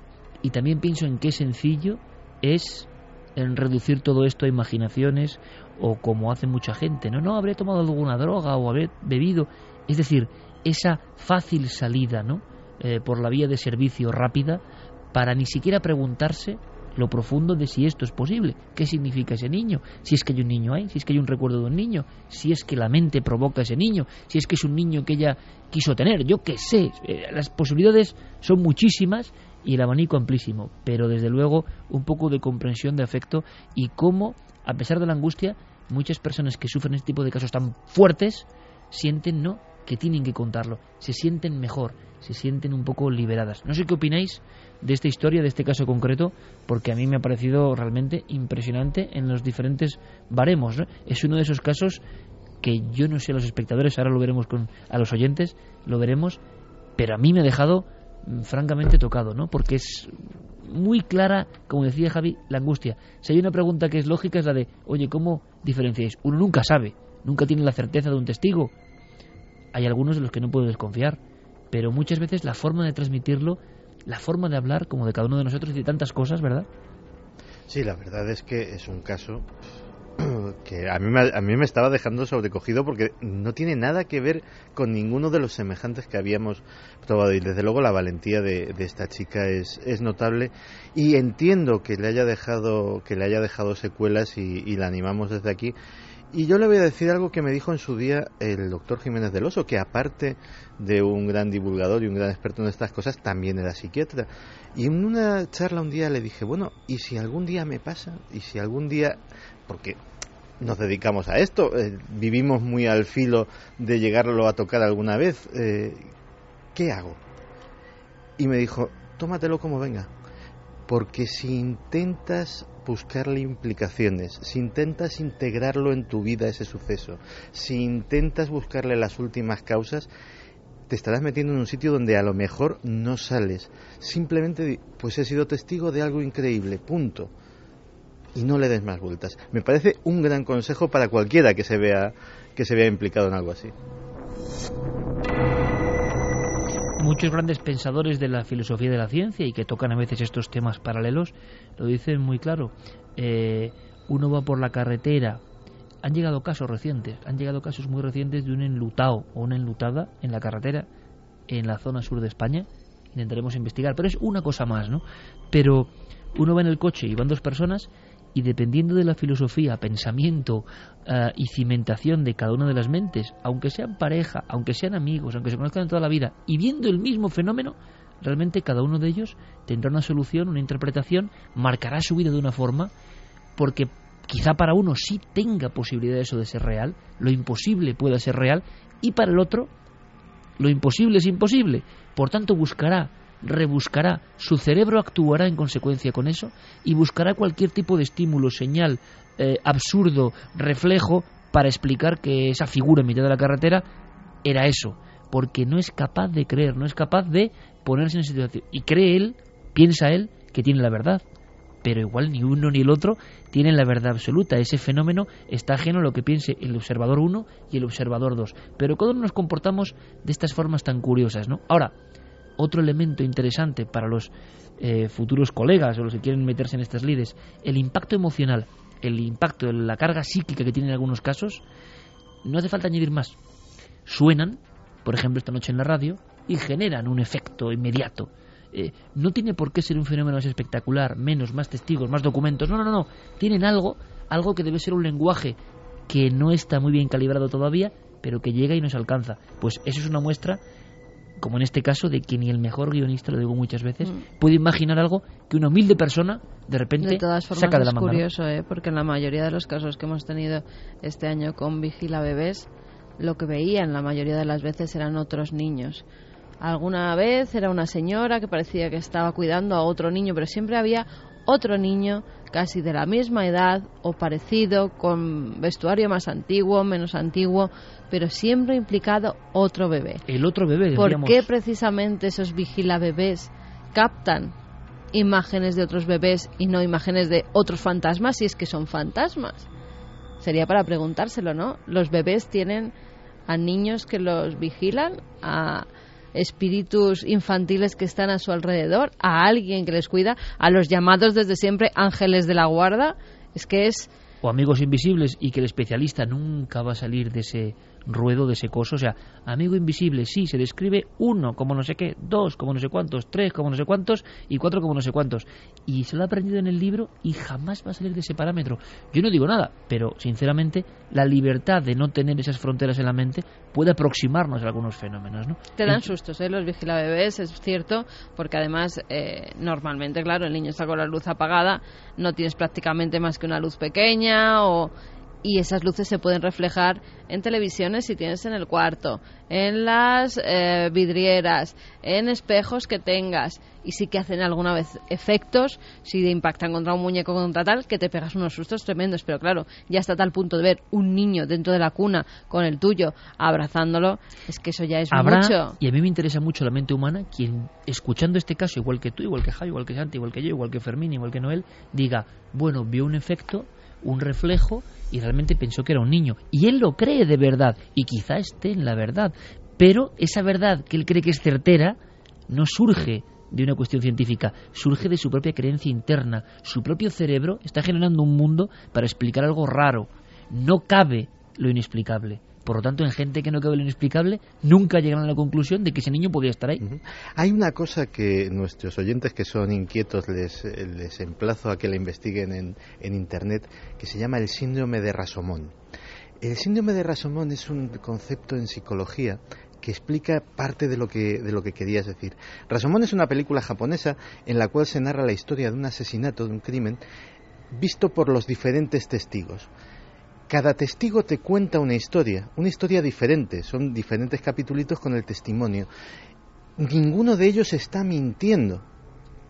Y también pienso en qué sencillo es en reducir todo esto a imaginaciones o como hace mucha gente, no, no, habré tomado alguna droga o habré bebido, es decir, esa fácil salida, ¿no? Eh, por la vía de servicio rápida para ni siquiera preguntarse lo profundo de si esto es posible, qué significa ese niño, si es que hay un niño ahí, si es que hay un recuerdo de un niño, si es que la mente provoca ese niño, si es que es un niño que ella quiso tener, yo qué sé, eh, las posibilidades son muchísimas y el abanico amplísimo, pero desde luego un poco de comprensión de afecto y cómo, a pesar de la angustia, muchas personas que sufren este tipo de casos tan fuertes sienten no que tienen que contarlo, se sienten mejor, se sienten un poco liberadas. No sé qué opináis de esta historia, de este caso concreto, porque a mí me ha parecido realmente impresionante en los diferentes baremos. Es uno de esos casos que yo no sé a los espectadores, ahora lo veremos con a los oyentes, lo veremos, pero a mí me ha dejado mm, francamente tocado, ¿no? Porque es muy clara, como decía Javi, la angustia. Si hay una pregunta que es lógica es la de, oye, ¿cómo diferenciáis? Uno nunca sabe, nunca tiene la certeza de un testigo. Hay algunos de los que no puedo desconfiar, pero muchas veces la forma de transmitirlo la forma de hablar como de cada uno de nosotros y de tantas cosas, ¿verdad? Sí, la verdad es que es un caso [CLEARS THROAT] que a mí, me, a mí me estaba dejando sobrecogido porque no tiene nada que ver con ninguno de los semejantes que habíamos probado. Y desde luego la valentía de, esta chica es, notable. Y entiendo que le haya dejado que le haya dejado secuelas y la animamos desde aquí y yo le voy a decir algo que me dijo en su día el doctor Jiménez del Oso, que aparte de un gran divulgador y un gran experto en estas cosas, también era psiquiatra. Y en una charla un día le dije, bueno, ¿y si algún día me pasa? ¿Y si algún día, porque nos dedicamos a esto, eh, vivimos muy al filo de llegarlo a tocar alguna vez, eh, ¿qué hago? Y me dijo, tómatelo como venga, porque si intentas buscarle implicaciones, si intentas integrarlo en tu vida ese suceso, si intentas buscarle las últimas causas, te estarás metiendo en un sitio donde a lo mejor no sales. Simplemente, pues he sido testigo de algo increíble, punto. Y no le des más vueltas. Me parece un gran consejo para cualquiera que se vea que se vea implicado en algo así muchos grandes pensadores de la filosofía de la ciencia y que tocan a veces estos temas paralelos lo dicen muy claro. Eh, uno va por la carretera. Han llegado casos recientes, han llegado casos muy recientes de un enlutado o una enlutada en la carretera en la zona sur de España. Intentaremos investigar, pero es una cosa más, ¿no? Pero uno va en el coche y van dos personas y dependiendo de la filosofía, pensamiento eh, y cimentación de cada una de las mentes, aunque sean pareja, aunque sean amigos, aunque se conozcan toda la vida, y viendo el mismo fenómeno, realmente cada uno de ellos tendrá una solución, una interpretación, marcará su vida de una forma, porque quizá para uno sí tenga posibilidad eso de ser real, lo imposible pueda ser real, y para el otro lo imposible es imposible. Por tanto, buscará rebuscará, su cerebro actuará en consecuencia con eso y buscará cualquier tipo de estímulo, señal, eh, absurdo, reflejo para explicar que esa figura en mitad de la carretera era eso, porque no es capaz de creer, no es capaz de ponerse en situación. Y cree él, piensa él, que tiene la verdad. Pero igual ni uno ni el otro tienen la verdad absoluta. Ese fenómeno está ajeno a lo que piense el observador 1 y el observador 2. Pero todos nos comportamos de estas formas tan curiosas, ¿no? Ahora, otro elemento interesante para los eh, futuros colegas o los que quieren meterse en estas lides, el impacto emocional, el impacto, la carga psíquica que tienen en algunos casos, no hace falta añadir más. Suenan, por ejemplo, esta noche en la radio, y generan un efecto inmediato. Eh, no tiene por qué ser un fenómeno más espectacular, menos, más testigos, más documentos. No, no, no. Tienen algo, algo que debe ser un lenguaje que no está muy bien calibrado todavía, pero que llega y nos alcanza. Pues eso es una muestra como en este caso, de que ni el mejor guionista, lo digo muchas veces, mm. puede imaginar algo que una humilde persona de repente de todas formas, saca de la manga. Es curioso, ¿eh? porque en la mayoría de los casos que hemos tenido este año con Vigila Bebés, lo que veían la mayoría de las veces eran otros niños. Alguna vez era una señora que parecía que estaba cuidando a otro niño, pero siempre había otro niño casi de la misma edad o parecido, con vestuario más antiguo, menos antiguo, pero siempre implicado otro bebé. El otro bebé, ¿Por qué precisamente esos vigila bebés captan imágenes de otros bebés y no imágenes de otros fantasmas si es que son fantasmas? Sería para preguntárselo, ¿no? Los bebés tienen a niños que los vigilan, a espíritus infantiles que están a su alrededor, a alguien que les cuida, a los llamados desde siempre ángeles de la guarda. Es que es... O amigos invisibles y que el especialista nunca va a salir de ese ruedo de ese coso. O sea, amigo invisible, sí, se describe uno como no sé qué, dos como no sé cuántos, tres como no sé cuántos y cuatro como no sé cuántos. Y se lo ha aprendido en el libro y jamás va a salir de ese parámetro. Yo no digo nada, pero sinceramente la libertad de no tener esas fronteras en la mente puede aproximarnos a algunos fenómenos. ¿no? Te dan sustos, ¿eh? los bebés, es cierto, porque además eh, normalmente, claro, el niño está con la luz apagada, no tienes prácticamente más que una luz pequeña o y esas luces se pueden reflejar en televisiones si tienes en el cuarto, en las eh, vidrieras, en espejos que tengas y sí que hacen alguna vez efectos si impactan contra un muñeco contra tal que te pegas unos sustos tremendos, pero claro, ya está a tal punto de ver un niño dentro de la cuna con el tuyo abrazándolo, es que eso ya es mucho. Y a mí me interesa mucho la mente humana quien escuchando este caso igual que tú, igual que Javi, igual que Santi, igual que yo, igual que Fermín, igual que Noel, diga, bueno, vio un efecto un reflejo y realmente pensó que era un niño. Y él lo cree de verdad y quizá esté en la verdad. Pero esa verdad que él cree que es certera no surge de una cuestión científica, surge de su propia creencia interna. Su propio cerebro está generando un mundo para explicar algo raro. No cabe lo inexplicable. Por lo tanto, en gente que no cabe lo inexplicable, nunca llegan a la conclusión de que ese niño podía estar ahí. Hay una cosa que nuestros oyentes que son inquietos les, les emplazo a que la investiguen en, en Internet, que se llama el síndrome de Rasomón. El síndrome de Rasomón es un concepto en psicología que explica parte de lo que, de lo que querías decir. Rasomón es una película japonesa en la cual se narra la historia de un asesinato, de un crimen, visto por los diferentes testigos. Cada testigo te cuenta una historia, una historia diferente, son diferentes capítulos con el testimonio. Ninguno de ellos está mintiendo,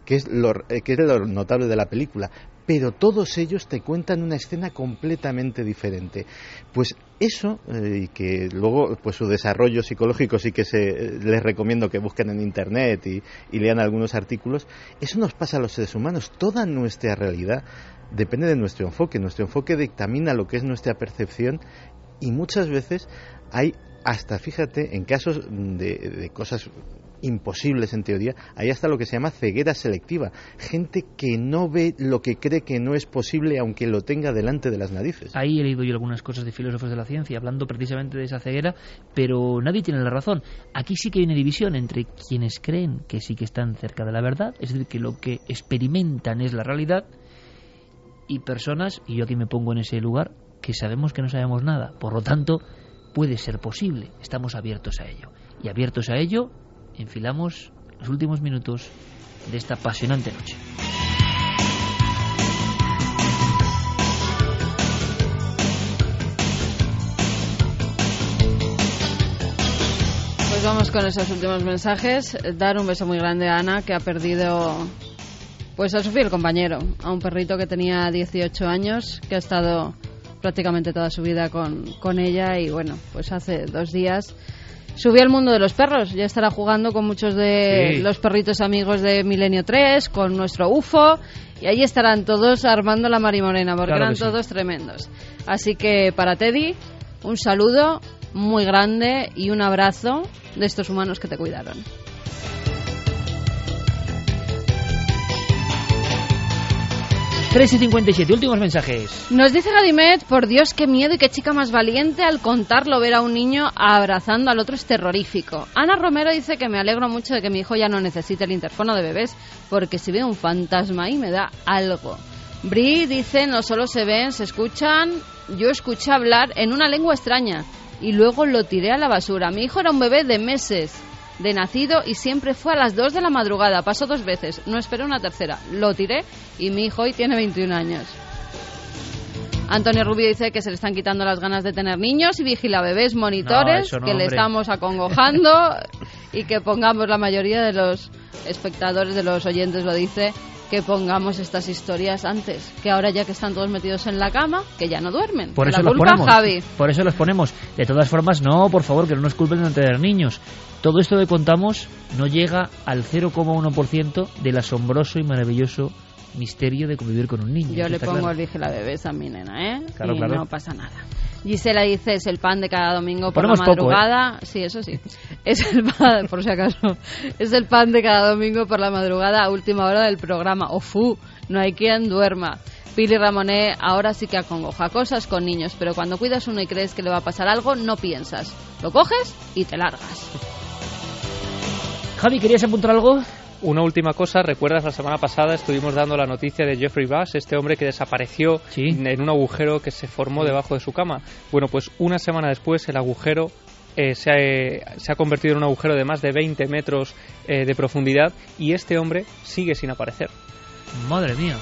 que es lo, eh, que es lo notable de la película, pero todos ellos te cuentan una escena completamente diferente. Pues eso, eh, y que luego pues su desarrollo psicológico sí que se, eh, les recomiendo que busquen en internet y, y lean algunos artículos, eso nos pasa a los seres humanos. Toda nuestra realidad depende de nuestro enfoque. Nuestro enfoque dictamina lo que es nuestra percepción y muchas veces hay hasta, fíjate, en casos de, de, cosas imposibles en teoría, hay hasta lo que se llama ceguera selectiva. Gente que no ve lo que cree que no es posible aunque lo tenga delante de las narices. Ahí he leído yo algunas cosas de filósofos de la ciencia hablando precisamente de esa ceguera, pero nadie tiene la razón. Aquí sí que hay una división entre quienes creen que sí que están cerca de la verdad, es decir, que lo que experimentan es la realidad, y personas, y yo aquí me pongo en ese lugar, que sabemos que no sabemos nada. Por lo tanto, puede ser posible. Estamos abiertos a ello. Y abiertos a ello, enfilamos los últimos minutos de esta apasionante noche. Pues vamos con esos últimos mensajes. Dar un beso muy grande a Ana, que ha perdido pues a su fiel compañero, a un perrito que tenía 18 años, que ha estado prácticamente toda su vida con, con ella y bueno, pues hace dos días subió al mundo de los perros. Ya estará jugando con muchos de Sí. los perritos amigos de Milenio 3, con nuestro UFO, y allí estarán todos armando la marimorena, porque Claro eran sí. todos tremendos. Así que para Teddy, un saludo muy grande y un abrazo de estos humanos que te cuidaron. Tres y 57, últimos mensajes. Nos dice Gadimet, por Dios, qué miedo y qué chica más valiente al contarlo ver a un niño abrazando al otro es terrorífico. Ana Romero dice que me alegro mucho de que mi hijo ya no necesite el interfono de bebés, porque si ve un fantasma ahí me da algo. Bri dice, no solo se ven, se escuchan. Yo escuché hablar en una lengua extraña y luego lo tiré a la basura. Mi hijo era un bebé de meses de nacido y siempre fue a las 2 de la madrugada. Pasó dos veces, no esperé una tercera. Lo tiré y mi hijo hoy tiene 21 años. Antonio Rubio dice que se le están quitando las ganas de tener niños y vigila bebés monitores, No, eso no, que le estamos acongojando [LAUGHS] y que pongamos la mayoría de los espectadores, de los oyentes lo dice, que pongamos estas historias antes, que ahora ya que están todos metidos en la cama, que ya no duermen. Por eso la los culpa, ponemos. Javi. Por eso los ponemos. De todas formas, no, por favor, que no nos culpen de tener niños. Todo esto que contamos no llega al 0,1% del asombroso y maravilloso misterio de convivir con un niño. Yo le pongo claro. el vigila bebés a mi nena, ¿eh? Claro, y claro. no pasa nada. Gisela dice, es el pan de cada domingo por la poco, ¿eh? madrugada. Sí, eso sí. Es el pan, [LAUGHS] por si acaso, es el pan de cada domingo por la madrugada a última hora del programa. ¡Ofu! No hay quien duerma. Pili Ramoné ahora sí que acongoja cosas con niños, pero cuando cuidas uno y crees que le va a pasar algo, no piensas. Lo coges y te largas. Javi, ¿querías apuntar algo? Una última cosa, recuerdas la semana pasada estuvimos dando la noticia de Jeffrey Bass, este hombre que desapareció Sí. en un agujero que se formó debajo de su cama. Bueno, pues una semana después el agujero eh, se, ha, se ha convertido en un agujero de más de 20 metros eh, de profundidad y este hombre sigue sin aparecer. Madre mía,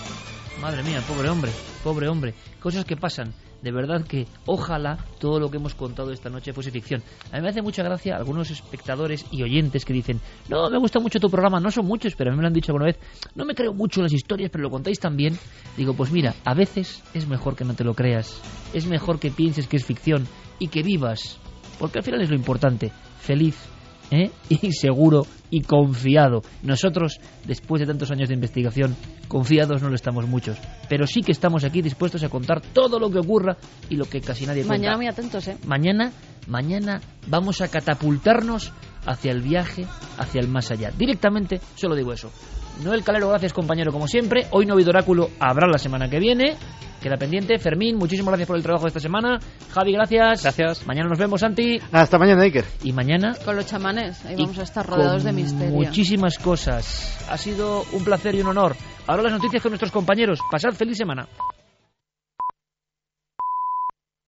madre mía, pobre hombre, pobre hombre. Cosas que pasan. De verdad que ojalá todo lo que hemos contado esta noche fuese ficción. A mí me hace mucha gracia algunos espectadores y oyentes que dicen, no, me gusta mucho tu programa, no son muchos, pero a mí me lo han dicho alguna vez, no me creo mucho en las historias, pero lo contáis tan bien. Digo, pues mira, a veces es mejor que no te lo creas, es mejor que pienses que es ficción y que vivas, porque al final es lo importante, feliz, ¿eh? [LAUGHS] y seguro y confiado. Nosotros, después de tantos años de investigación, confiados no lo estamos muchos, pero sí que estamos aquí dispuestos a contar todo lo que ocurra y lo que casi nadie Mañana cuenta. muy atentos, ¿eh? Mañana, mañana vamos a catapultarnos hacia el viaje, hacia el más allá. Directamente, solo digo eso. Noel Calero, gracias compañero como siempre. Hoy no ha habido oráculo, habrá la semana que viene. Queda pendiente. Fermín, muchísimas gracias por el trabajo de esta semana. Javi, gracias. Gracias. Mañana nos vemos, Santi. Hasta mañana, Iker. Y mañana Con los chamanes, ahí y vamos a estar rodeados con de misterio. Muchísimas cosas. Ha sido un placer y un honor. Ahora las noticias con nuestros compañeros. Pasad feliz semana.